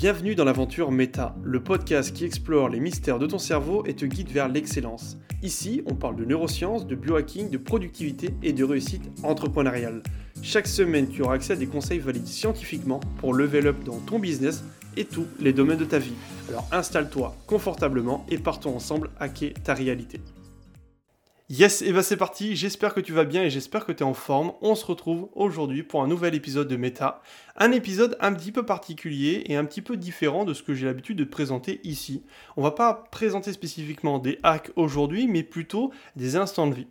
Bienvenue dans l'aventure Meta, le podcast qui explore les mystères de ton cerveau et te guide vers l'excellence. Ici, on parle de neurosciences, de biohacking, de productivité et de réussite entrepreneuriale. Chaque semaine, tu auras accès à des conseils validés scientifiquement pour level up dans ton business et tous les domaines de ta vie. Alors installe-toi confortablement et partons ensemble hacker ta réalité. Yes, et bah c'est parti, j'espère que tu vas bien et j'espère que tu es en forme. On se retrouve aujourd'hui pour un nouvel épisode de Meta. Un épisode un petit peu particulier et un petit peu différent de ce que j'ai l'habitude de présenter ici. On va pas présenter spécifiquement des hacks aujourd'hui, mais plutôt des instants de vie.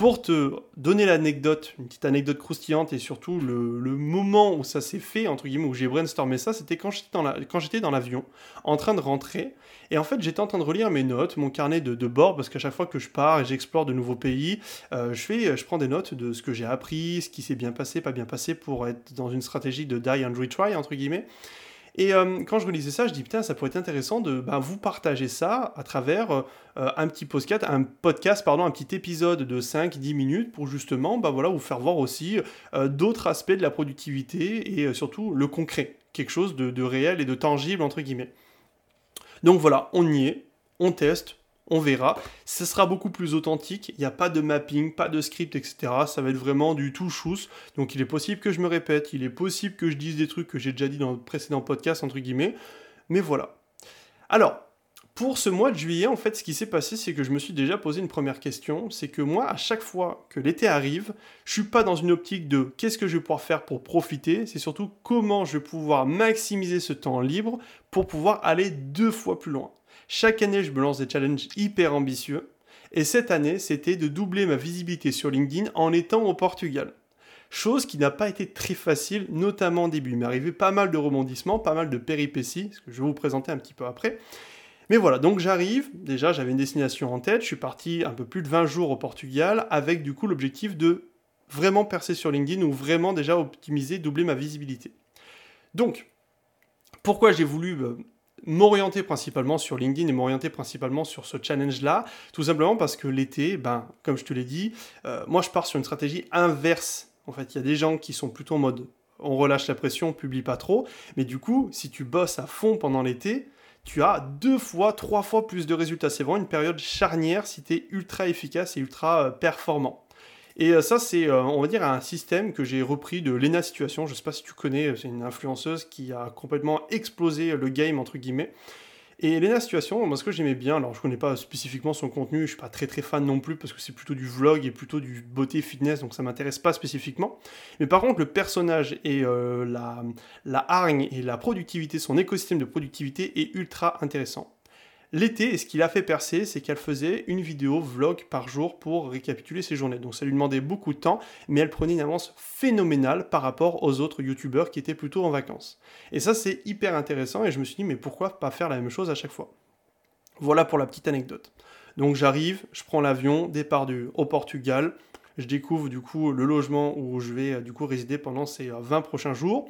Pour te donner l'anecdote, une petite anecdote croustillante et surtout le, moment où ça s'est fait, entre guillemets, où j'ai brainstormé ça, c'était quand j'étais dans l'avion, en train de rentrer. Et en fait, j'étais en train de relire mes notes, mon carnet de, bord, parce qu'à chaque fois que je pars et j'explore de nouveaux pays, euh, je, je prends des notes de ce que j'ai appris, ce qui s'est bien passé, pas bien passé, pour être dans une stratégie de die and retry, entre guillemets. Et euh, quand je relisais ça, je dis putain, ça pourrait être intéressant de bah, vous partager ça à travers euh, un petit podcast, un podcast, pardon, un petit épisode de 5-10 minutes pour justement bah, voilà, vous faire voir aussi euh, d'autres aspects de la productivité et surtout le concret, quelque chose de, de réel et de tangible entre guillemets. Donc voilà, on y est, on teste, on verra. Ce sera beaucoup plus authentique, il n'y a pas de mapping, pas de script, etc. Ça va être vraiment du tout chousse. Donc il est possible que je me répète, il est possible que je dise des trucs que j'ai déjà dit dans le précédent podcast, entre guillemets. Mais voilà. Alors, pour ce mois de juillet, en fait, ce qui s'est passé, c'est que je me suis déjà posé une première question. C'est que moi, à chaque fois que l'été arrive, je suis pas dans une optique de qu'est-ce que je vais pouvoir faire pour profiter. C'est surtout comment je vais pouvoir maximiser ce temps libre pour pouvoir aller deux fois plus loin. Chaque année, je me lance des challenges hyper ambitieux. Et cette année, c'était de doubler ma visibilité sur LinkedIn en étant au Portugal. Chose qui n'a pas été très facile, notamment au début. Il m'est arrivé pas mal de rebondissements, pas mal de péripéties, ce que je vais vous présenter un petit peu après. Mais voilà, donc j'arrive, déjà j'avais une destination en tête, je suis parti un peu plus de 20 jours au Portugal avec du coup l'objectif de vraiment percer sur LinkedIn ou vraiment déjà optimiser, doubler ma visibilité. Donc, pourquoi j'ai voulu euh, m'orienter principalement sur LinkedIn et m'orienter principalement sur ce challenge-là, tout simplement parce que l'été, ben, comme je te l'ai dit, euh, moi je pars sur une stratégie inverse. En fait, il y a des gens qui sont plutôt en mode on relâche la pression, on publie pas trop, mais du coup, si tu bosses à fond pendant l'été, tu as deux fois, trois fois plus de résultats. C'est vraiment une période charnière si tu es ultra efficace et ultra euh, performant. Et euh, ça, c'est, euh, on va dire, un système que j'ai repris de Lena Situation. Je ne sais pas si tu connais, euh, c'est une influenceuse qui a complètement explosé le game, entre guillemets. Et Lena Situation, moi ce que j'aimais bien, alors je connais pas spécifiquement son contenu, je suis pas très très fan non plus parce que c'est plutôt du vlog et plutôt du beauté fitness, donc ça m'intéresse pas spécifiquement. Mais par contre, le personnage et la hargne et la productivité, son écosystème de productivité est ultra intéressant. L'été, ce qui l'a fait percer, c'est qu'elle faisait une vidéo vlog par jour pour récapituler ses journées. Donc ça lui demandait beaucoup de temps, mais elle prenait une avance phénoménale par rapport aux autres youtubeurs qui étaient plutôt en vacances. Et ça, c'est hyper intéressant et je me suis dit, mais pourquoi pas faire la même chose à chaque fois? Voilà pour la petite anecdote. Donc j'arrive, je prends l'avion, départ du, au Portugal, je découvre du coup le logement où je vais du coup résider pendant ces 20 euh, prochains jours.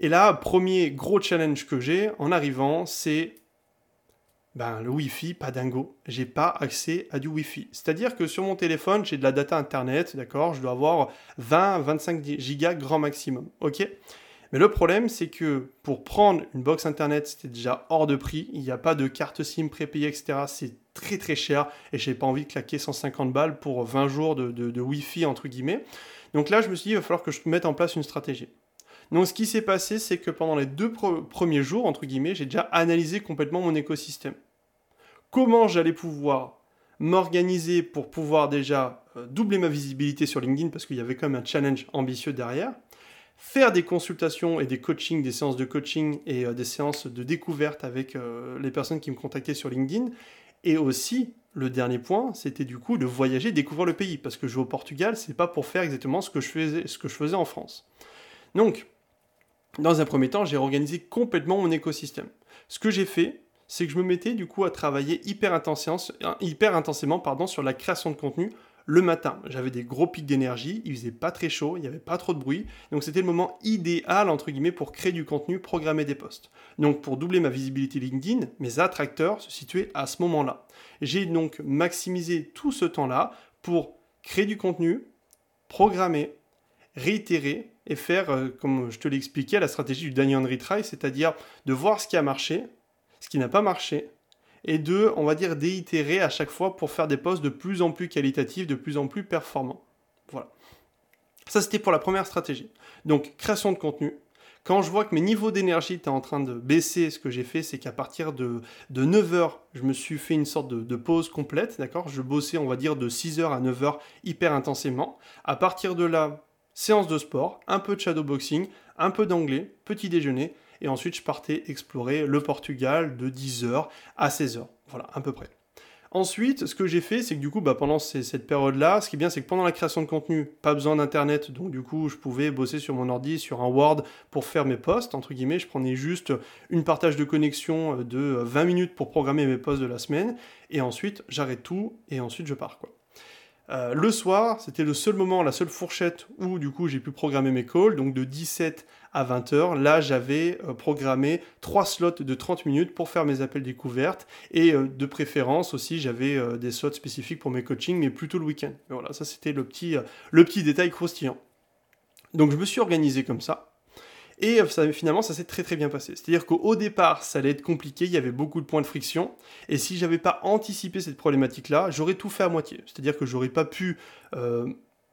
Et là, premier gros challenge que j'ai en arrivant, c'est ben, le Wi-Fi, pas dingo. J'ai pas accès à du Wi-Fi. C'est-à-dire que sur mon téléphone, j'ai de la data internet, d'accord Je dois avoir 20-25 gigas grand maximum, ok? Mais le problème, c'est que pour prendre une box internet, c'était déjà hors de prix. Il n'y a pas de carte SIM prépayée, etc. C'est très très cher et j'ai pas envie de claquer 150 balles pour 20 jours de, de Wi-Fi, entre guillemets. Donc là, je me suis dit, il va falloir que je mette en place une stratégie. Donc ce qui s'est passé, c'est que pendant les deux premiers jours, entre guillemets, j'ai déjà analysé complètement mon écosystème. Comment j'allais pouvoir m'organiser pour pouvoir déjà euh, doubler ma visibilité sur LinkedIn, parce qu'il y avait quand même un challenge ambitieux derrière, faire des consultations et des coachings, des séances de coaching et euh, des séances de découverte avec euh, les personnes qui me contactaient sur LinkedIn, et aussi le dernier point, c'était du coup de voyager, découvrir le pays, parce que je vais au Portugal, c'est pas pour faire exactement ce que je faisais, ce que je faisais en France. Donc, dans un premier temps, j'ai organisé complètement mon écosystème. Ce que j'ai fait, c'est que je me mettais du coup à travailler hyper intensément, pardon, sur la création de contenu le matin. J'avais des gros pics d'énergie, il faisait pas très chaud, il n'y avait pas trop de bruit, donc c'était le moment idéal entre guillemets pour créer du contenu, programmer des posts. Donc pour doubler ma visibilité LinkedIn, mes attracteurs se situaient à ce moment-là. J'ai donc maximisé tout ce temps-là pour créer du contenu, programmer, réitérer et faire, euh, comme je te l'ai expliqué, la stratégie du Daniel Retry, c'est-à-dire de voir ce qui a marché, ce qui n'a pas marché, et de, on va dire, déitérer à chaque fois pour faire des posts de plus en plus qualitatifs, de plus en plus performants. Voilà. Ça, c'était pour la première stratégie. Donc, création de contenu. Quand je vois que mes niveaux d'énergie étaient en train de baisser, ce que j'ai fait, c'est qu'à partir de, de 9h, je me suis fait une sorte de, de pause complète, d'accord? Je bossais, on va dire, de 6h à 9h hyper intensément. À partir de là, séance de sport, un peu de shadowboxing, un peu d'anglais, petit déjeuner, et ensuite je partais explorer le Portugal de 10h à 16h. Voilà, à peu près. Ensuite, ce que j'ai fait, c'est que du coup, bah, pendant cette période-là, ce qui est bien, c'est que pendant la création de contenu, pas besoin d'internet, donc du coup, je pouvais bosser sur mon ordi, sur un Word pour faire mes posts, entre guillemets. Je prenais juste une partage de connexion de 20 minutes pour programmer mes posts de la semaine, et ensuite, j'arrête tout, et ensuite, je pars, quoi. Euh, le soir, c'était le seul moment, la seule fourchette où du coup j'ai pu programmer mes calls, donc de 17 à 20h. Là, j'avais euh, programmé 3 slots de 30 minutes pour faire mes appels découvertes et euh, de préférence aussi, j'avais des slots spécifiques pour mes coachings, mais plutôt le week-end. Voilà, ça c'était le petit, le petit détail croustillant. Donc je me suis organisé comme ça. Et euh, finalement, ça s'est très très bien passé. C'est-à-dire qu'au départ, ça allait être compliqué, il y avait beaucoup de points de friction. Et si j'avais pas anticipé cette problématique-là, j'aurais tout fait à moitié. C'est-à-dire que j'aurais pas pu euh,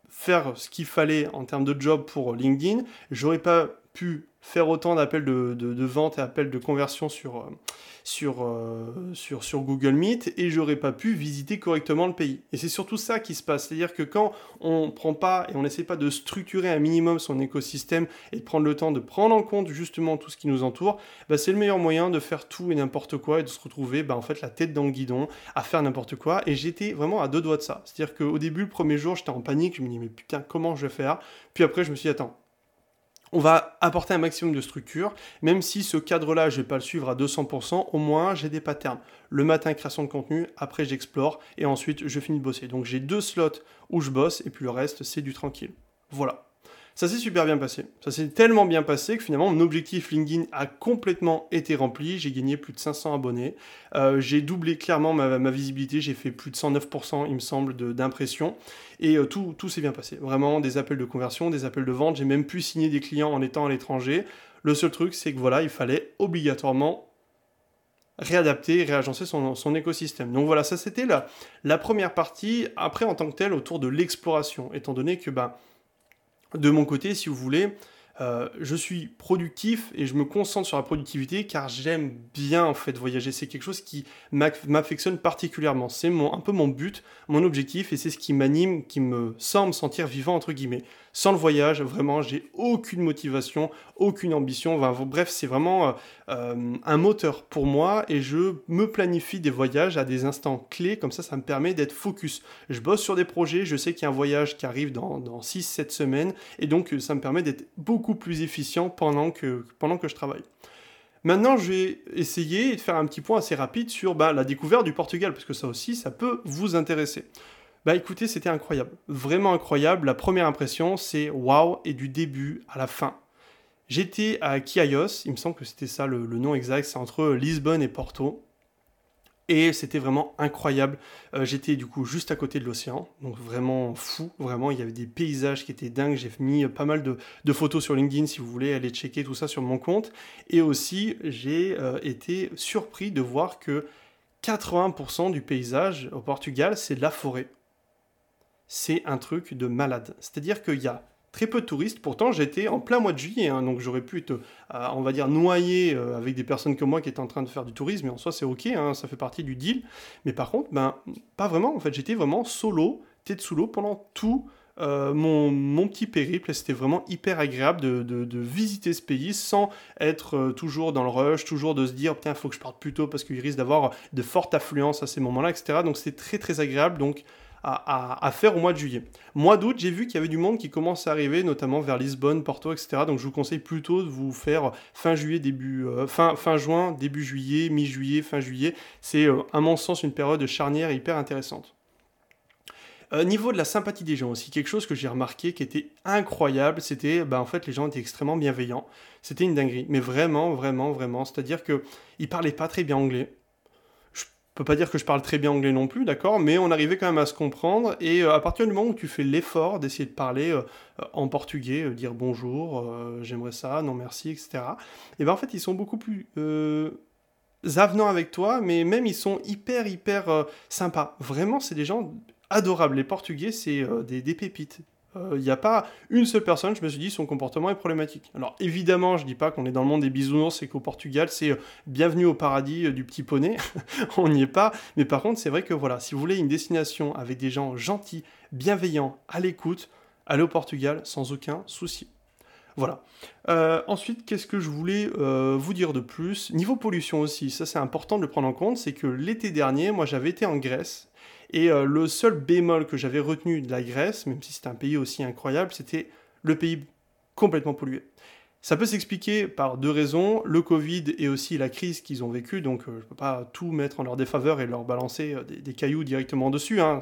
faire ce qu'il fallait en termes de job pour LinkedIn. J'aurais pas faire autant d'appels de, vente et appels de conversion sur, euh, euh, sur Google Meet et j'aurais pas pu visiter correctement le pays. Et c'est surtout ça qui se passe. C'est-à-dire que quand on prend pas et on n'essaie pas de structurer un minimum son écosystème et de prendre le temps de prendre en compte justement tout ce qui nous entoure, bah c'est le meilleur moyen de faire tout et n'importe quoi et de se retrouver bah, en fait la tête dans le guidon à faire n'importe quoi. Et j'étais vraiment à deux doigts de ça. C'est-à-dire qu'au début, le premier jour, j'étais en panique. Je me dis mais putain, comment je vais faire? Puis après, je me suis dit attends, on va apporter un maximum de structure, même si ce cadre-là, je ne vais pas le suivre à 200%, au moins j'ai des patterns. Le matin, création de contenu, après j'explore, et ensuite je finis de bosser. Donc j'ai deux slots où je bosse, et puis le reste, c'est du tranquille. Voilà. Ça s'est super bien passé. Ça s'est tellement bien passé que finalement mon objectif LinkedIn a complètement été rempli. J'ai gagné plus de 500 abonnés. Euh, j'ai doublé clairement ma, visibilité. J'ai fait plus de 109%, il me semble, d'impression. Et euh, tout, tout s'est bien passé. Vraiment des appels de conversion, des appels de vente. J'ai même pu signer des clients en étant à l'étranger. Le seul truc, c'est que voilà, il fallait obligatoirement réadapter, réagencer son, écosystème. Donc voilà, ça c'était la, la première partie. Après, en tant que tel, autour de l'exploration, étant donné que bah, de mon côté, si vous voulez, euh, je suis productif et je me concentre sur la productivité car j'aime bien en fait voyager. C'est quelque chose qui m'affectionne particulièrement. C'est un peu mon but, mon objectif et c'est ce qui m'anime, qui me semble sentir vivant entre guillemets. Sans le voyage, vraiment, j'ai aucune motivation, aucune ambition. bref, c'est vraiment euh, euh, un moteur pour moi et je me planifie des voyages à des instants clés. Comme ça, ça me permet d'être focus. Je bosse sur des projets, je sais qu'il y a un voyage qui arrive dans, dans 6-7 semaines et donc ça me permet d'être beaucoup plus efficient pendant que, pendant que je travaille. Maintenant, je vais essayer de faire un petit point assez rapide sur bah, la découverte du Portugal, parce que ça aussi, ça peut vous intéresser. Bah écoutez, c'était incroyable, vraiment incroyable. La première impression, c'est waouh, et du début à la fin. J'étais à Chiaios, il me semble que c'était ça le, nom exact, c'est entre Lisbonne et Porto. Et c'était vraiment incroyable. Euh, j'étais du coup juste à côté de l'océan, donc vraiment fou, vraiment. Il y avait des paysages qui étaient dingues. J'ai mis pas mal de, photos sur LinkedIn si vous voulez aller checker tout ça sur mon compte. Et aussi, j'ai euh, été surpris de voir que 80% du paysage au Portugal, c'est de la forêt c'est un truc de malade. C'est-à-dire qu'il y a très peu de touristes. Pourtant, j'étais en plein mois de juillet, hein, donc j'aurais pu être, euh, on va dire, noyé euh, avec des personnes comme moi qui étaient en train de faire du tourisme. Et en soi, c'est ok, hein, ça fait partie du deal. Mais par contre, ben, pas vraiment. En fait, j'étais vraiment solo, tête sous l'eau pendant tout. Euh, mon, petit périple, c'était vraiment hyper agréable de, visiter ce pays sans être toujours dans le rush, toujours de se dire putain, faut que je parte plus tôt parce qu'il risque d'avoir de fortes affluences à ces moments-là, etc. Donc c'était très très agréable. Donc à, faire au mois de juillet. Mois d'août, j'ai vu qu'il y avait du monde qui commence à arriver, notamment vers Lisbonne, Porto, etc. Donc je vous conseille plutôt de vous faire fin juillet, début euh, fin, fin juin, début juillet, mi-juillet, fin juillet. C'est à mon sens une période charnière hyper intéressante. Euh, niveau de la sympathie des gens aussi, quelque chose que j'ai remarqué qui était incroyable, c'était, bah, en fait, les gens étaient extrêmement bienveillants. C'était une dinguerie, mais vraiment, vraiment, vraiment. C'est-à-dire que ils parlaient pas très bien anglais peut pas dire que je parle très bien anglais non plus, d'accord, mais on arrivait quand même à se comprendre. Et à partir du moment où tu fais l'effort d'essayer de parler en portugais, dire bonjour, j'aimerais ça, non merci, etc. Et ben en fait, ils sont beaucoup plus avenants avec toi, mais même ils sont hyper, hyper sympas. Vraiment, c'est des gens adorables. Les Portugais, c'est des, des pépites il euh, n'y a pas une seule personne, je me suis dit, son comportement est problématique. Alors évidemment, je dis pas qu'on est dans le monde des bisounours et qu'au Portugal, c'est euh, bienvenue au paradis euh, du petit poney, on n'y est pas. Mais par contre, c'est vrai que voilà, si vous voulez une destination avec des gens gentils, bienveillants, à l'écoute, allez au Portugal sans aucun souci. Voilà. ensuite, qu'est-ce que je voulais vous dire de plus? Niveau pollution aussi, ça c'est important de le prendre en compte, c'est que l'été dernier, moi j'avais été en Grèce et euh, le seul bémol que j'avais retenu de la Grèce, même si c'est un pays aussi incroyable, c'était le pays complètement pollué. Ça peut s'expliquer par deux raisons, le Covid et aussi la crise qu'ils ont vécue, donc euh, je ne peux pas tout mettre en leur défaveur et leur balancer euh, des, cailloux directement dessus, hein.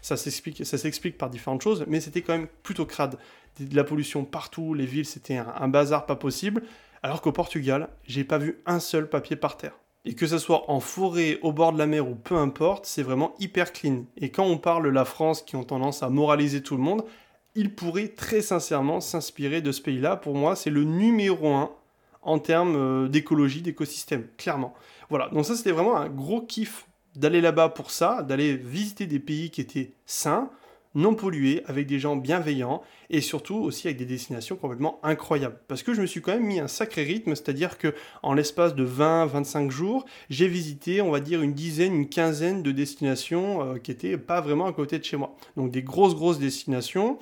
ça s'explique par différentes choses, mais c'était quand même plutôt crade. De la pollution partout, les villes, c'était un, un bazar pas possible, alors qu'au Portugal, j'ai pas vu un seul papier par terre. Et que ce soit en forêt, au bord de la mer ou peu importe, c'est vraiment hyper clean. Et quand on parle de la France qui ont tendance à moraliser tout le monde, il pourrait très sincèrement s'inspirer de ce pays-là. Pour moi, c'est le numéro un en termes euh, d'écologie, d'écosystème, clairement. Voilà, donc ça c'était vraiment un gros kiff d'aller là-bas pour ça, d'aller visiter des pays qui étaient sains, non pollués, avec des gens bienveillants et surtout aussi avec des destinations complètement incroyables. Parce que je me suis quand même mis un sacré rythme, c'est-à-dire que en l'espace de 20-25 jours, j'ai visité, on va dire, une dizaine, une quinzaine de destinations euh, qui étaient pas vraiment à côté de chez moi. Donc des grosses, grosses destinations.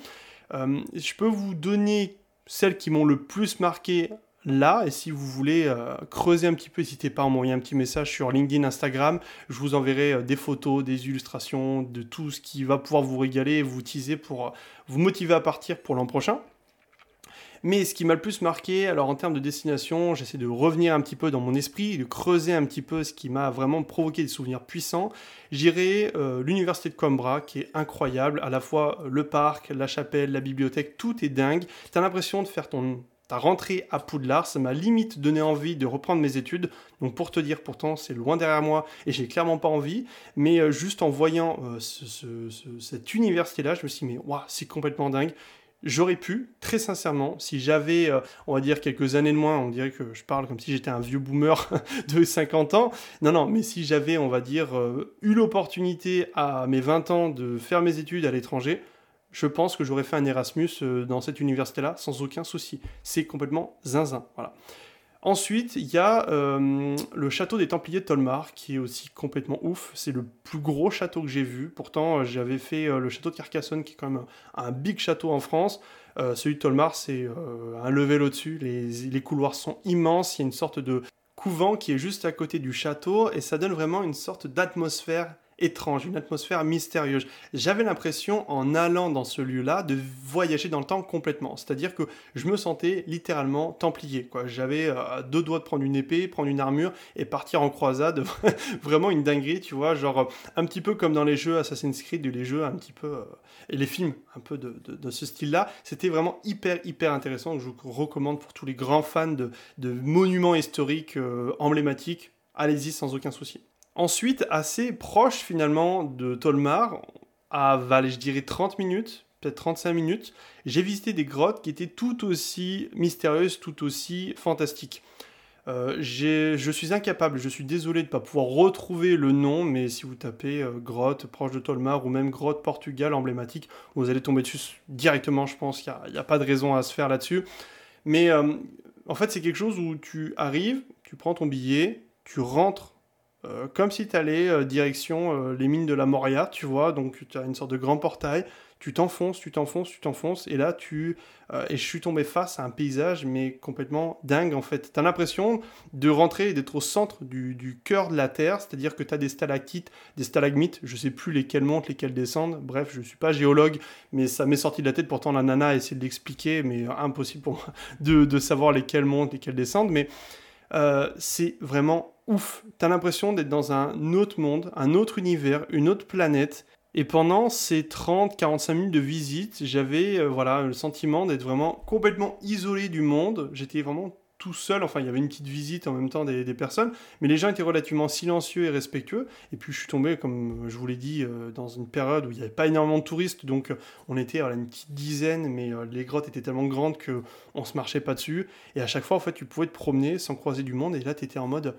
Euh, je peux vous donner celles qui m'ont le plus marqué là. Et si vous voulez euh, creuser un petit peu, n'hésitez pas à m'envoyer un petit message sur LinkedIn, Instagram. Je vous enverrai euh, des photos, des illustrations, de tout ce qui va pouvoir vous régaler vous teaser pour euh, vous motiver à partir pour l'an prochain. Mais ce qui m'a le plus marqué, alors en termes de destination, j'essaie de revenir un petit peu dans mon esprit, de creuser un petit peu ce qui m'a vraiment provoqué des souvenirs puissants. J'irai l'université de Coimbra, qui est incroyable, à la fois le parc, la chapelle, la bibliothèque, tout est dingue. T'as l'impression de faire ton ta rentrée à Poudlard, ça m'a limite donné envie de reprendre mes études. Donc pour te dire, pourtant c'est loin derrière moi et j'ai clairement pas envie. Mais euh, juste en voyant euh, cette université-là, je me suis dit, mais waouh, c'est complètement dingue. J'aurais pu, très sincèrement, si j'avais, euh, on va dire, quelques années de moins, on dirait que je parle comme si j'étais un vieux boomer de 50 ans. Non, non, mais si j'avais, on va dire, eu l'opportunité à mes 20 ans de faire mes études à l'étranger, je pense que j'aurais fait un Erasmus euh, dans cette université-là sans aucun souci. C'est complètement zinzin. Voilà. Ensuite, il y a euh, le château des Templiers de Tolmar, qui est aussi complètement ouf. C'est le plus gros château que j'ai vu. Pourtant, euh, j'avais fait le château de Carcassonne, qui est quand même un, big château en France. celui de Tolmar, c'est un level au-dessus. Les, les, couloirs sont immenses. Il y a une sorte de couvent qui est juste à côté du château, et ça donne vraiment une sorte d'atmosphère étrange, une atmosphère mystérieuse. J'avais l'impression, en allant dans ce lieu-là, de voyager dans le temps complètement. C'est-à-dire que je me sentais littéralement templier. Quoi. J'avais euh, deux doigts de prendre une épée, prendre une armure et partir en croisade. Vraiment une dinguerie, tu vois. Genre euh, un petit peu comme dans les jeux Assassin's Creed, les jeux un petit peu... Euh, et les films un peu de, ce style-là. C'était vraiment hyper, hyper intéressant. Je vous recommande pour tous les grands fans de, monuments historiques emblématiques. Allez-y sans aucun souci. Ensuite, assez proche finalement de Tolmar, à je dirais 30 minutes, peut-être 35 minutes, j'ai visité des grottes qui étaient tout aussi mystérieuses, tout aussi fantastiques. Euh, je suis incapable, je suis désolé de ne pas pouvoir retrouver le nom, mais si vous tapez euh, grotte proche de Tolmar ou même grotte Portugal emblématique, vous allez tomber dessus directement, je pense qu'il n'y a, pas de raison à se faire là-dessus. Mais euh, en fait, c'est quelque chose où tu arrives, tu prends ton billet, tu rentres euh, comme si tu allais euh, direction euh, les mines de la Moria, tu vois, donc tu as une sorte de grand portail, tu t'enfonces, tu t'enfonces, tu t'enfonces, et là tu... et je suis tombé face à un paysage, mais complètement dingue en fait. Tu as l'impression de rentrer et d'être au centre du, cœur de la Terre, c'est-à-dire que tu as des stalactites, des stalagmites, je sais plus lesquelles montent, lesquelles descendent, bref, je suis pas géologue, mais ça m'est sorti de la tête, pourtant la nana a essayé de l'expliquer, mais impossible pour moi de savoir lesquelles montent, lesquelles descendent, mais... c'est vraiment ouf. T'as l'impression d'être dans un autre monde, un autre univers, une autre planète. Et pendant ces 30-45 minutes de visite, j'avais euh, voilà, le sentiment d'être vraiment complètement isolé du monde. J'étais vraiment tout seul. Enfin, il y avait une petite visite en même temps des, personnes, mais les gens étaient relativement silencieux et respectueux. Et puis, je suis tombé, comme je vous l'ai dit, euh, dans une période où il n'y avait pas énormément de touristes, donc euh, on était à une petite dizaine, mais les grottes étaient tellement grandes que on se marchait pas dessus. Et à chaque fois, en fait, tu pouvais te promener sans croiser du monde. Et là, tu étais en mode,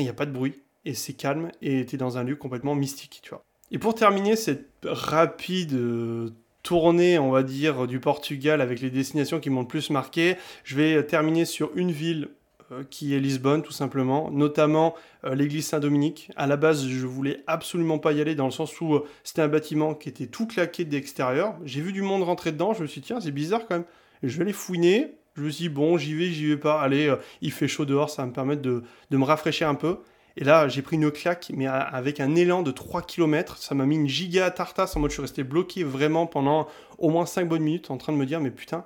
il n'y a pas de bruit et c'est calme et tu es dans un lieu complètement mystique, tu vois. Et pour terminer cette rapide tournée, on va dire, du Portugal avec les destinations qui m'ont le plus marqué. Je vais terminer sur une ville euh, qui est Lisbonne, tout simplement, notamment euh, l'église Saint-Dominique. À la base, je voulais absolument pas y aller dans le sens où euh, c'était un bâtiment qui était tout claqué d'extérieur. J'ai vu du monde rentrer dedans, je me suis dit, tiens, c'est bizarre quand même. Je vais aller fouiner. Je me suis dit, bon, j'y vais, j'y vais pas. Allez, il fait chaud dehors, ça va me permettre de, de me rafraîchir un peu. Et là, j'ai pris une claque, mais avec un élan de 3 km. Ça m'a mis une giga tartasse en mode je suis resté bloqué vraiment pendant au moins 5 bonnes minutes en train de me dire mais putain,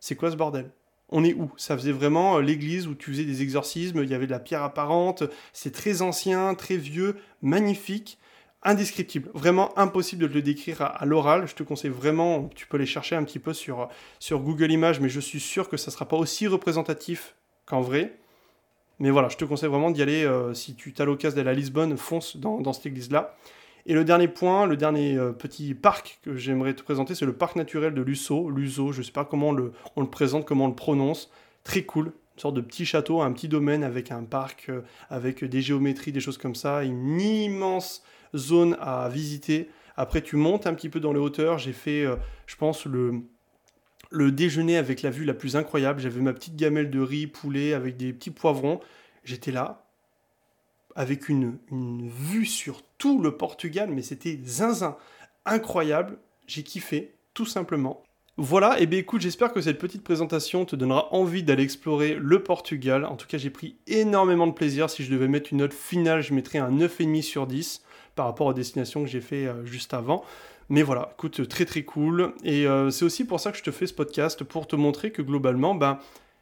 c'est quoi ce bordel? On est où? Ça faisait vraiment euh, l'église où tu faisais des exorcismes, il y avait de la pierre apparente, c'est très ancien, très vieux, magnifique, indescriptible, vraiment impossible de le décrire à, l'oral. Je te conseille vraiment, tu peux les chercher un petit peu sur, sur Google Images, mais je suis sûr que ça ne sera pas aussi représentatif qu'en vrai. Mais voilà, je te conseille vraiment d'y aller. Euh, si tu as l'occasion d'aller à Lisbonne, fonce dans, cette église-là. Et le dernier point, le dernier euh, petit parc que j'aimerais te présenter, c'est le parc naturel de Lusso. Luso, je ne sais pas comment on le, on le, présente, comment on le prononce. Très cool. Une sorte de petit château, un petit domaine avec un parc, euh, avec des géométries, des choses comme ça. Une immense zone à visiter. Après, tu montes un petit peu dans les hauteurs. J'ai fait, je pense, le, le déjeuner avec la vue la plus incroyable. J'avais ma petite gamelle de riz, poulet avec des petits poivrons. J'étais là avec une, vue sur tout le Portugal, mais c'était zinzin, incroyable. J'ai kiffé, tout simplement. Voilà, et bien écoute, j'espère que cette petite présentation te donnera envie d'aller explorer le Portugal. En tout cas, j'ai pris énormément de plaisir. Si je devais mettre une note finale, je mettrais un 9,5 sur 10 par rapport aux destinations que j'ai fait euh, juste avant. Mais voilà, écoute, très très cool. Et euh, c'est aussi pour ça que je te fais ce podcast, pour te montrer que globalement, ben,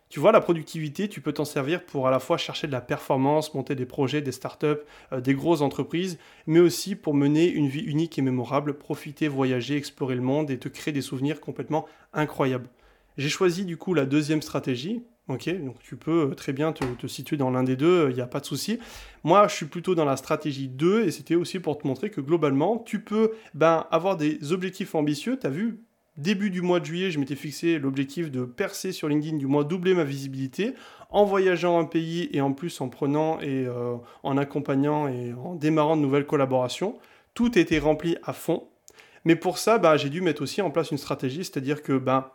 tu vois, la productivité, tu peux t'en servir pour à la fois chercher de la performance, monter des projets, des startups, euh, des grosses entreprises, mais aussi pour mener une vie unique et mémorable, profiter, voyager, explorer le monde et te créer des souvenirs complètement incroyables. J'ai choisi du coup la deuxième stratégie, Ok, donc tu peux euh, très bien te, situer dans l'un des deux, il n'y a pas de souci. Moi, je suis plutôt dans la stratégie 2 et c'était aussi pour te montrer que globalement, tu peux ben, avoir des objectifs ambitieux. Tu as vu, début du mois de juillet, je m'étais fixé l'objectif de percer sur LinkedIn, du moins doubler ma visibilité en voyageant un pays et en plus en prenant et euh, en accompagnant et en démarrant de nouvelles collaborations. Tout était rempli à fond. Mais pour ça, ben, j'ai dû mettre aussi en place une stratégie, c'est-à-dire que ben,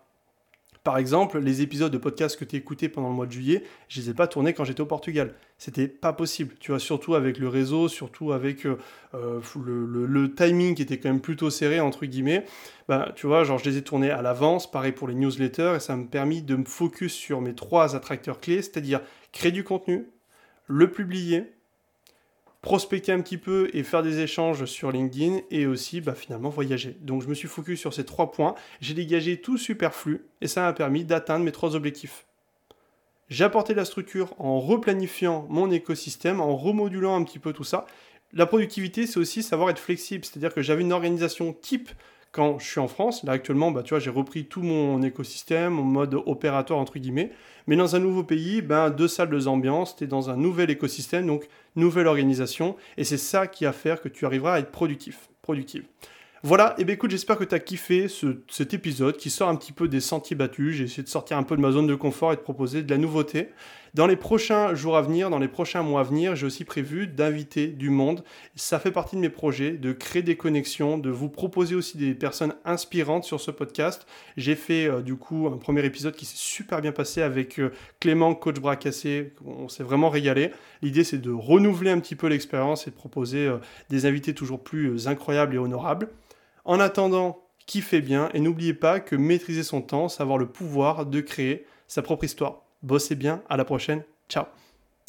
par exemple, les épisodes de podcast que tu écoutés pendant le mois de juillet, je les ai pas tournés quand j'étais au Portugal. C'était pas possible. Tu vois, surtout avec le réseau, surtout avec euh, euh, le, timing qui était quand même plutôt serré, entre guillemets. Ben, tu vois, genre, je les ai tournés à l'avance. Pareil pour les newsletters. Et ça m'a permis de me focus sur mes trois attracteurs clés, c'est-à-dire créer du contenu, le publier prospecter un petit peu et faire des échanges sur LinkedIn et aussi bah, finalement voyager. Donc je me suis focus sur ces trois points, j'ai dégagé tout superflu et ça m'a permis d'atteindre mes trois objectifs. J'ai apporté la structure en replanifiant mon écosystème, en remodulant un petit peu tout ça. La productivité, c'est aussi savoir être flexible, c'est-à-dire que j'avais une organisation type quand je suis en France. Là, actuellement, bah, tu vois, j'ai repris tout mon écosystème, mon mode opérateur, entre guillemets. Mais dans un nouveau pays, ben, deux salles, deux ambiances, tu es dans un nouvel écosystème, donc nouvelle organisation. Et c'est ça qui va faire que tu arriveras à être productif, productive. Voilà, et bien écoute, j'espère que tu as kiffé cet épisode qui sort un petit peu des sentiers battus. J'ai essayé de sortir un peu de ma zone de confort et de proposer de la nouveauté. Dans les prochains jours à venir, dans les prochains mois à venir, j'ai aussi prévu d'inviter du monde. Ça fait partie de mes projets, de créer des connexions, de vous proposer aussi des personnes inspirantes sur ce podcast. J'ai fait euh, du coup un premier épisode qui s'est super bien passé avec euh, Clément, coach bras cassé. On s'est vraiment régalé. L'idée c'est de renouveler un petit peu l'expérience et de proposer euh, des invités toujours plus incroyables et honorables. En attendant, kiffez bien et n'oubliez pas que maîtriser son temps, c'est avoir le pouvoir de créer sa propre histoire. Bossez bien, à la prochaine, ciao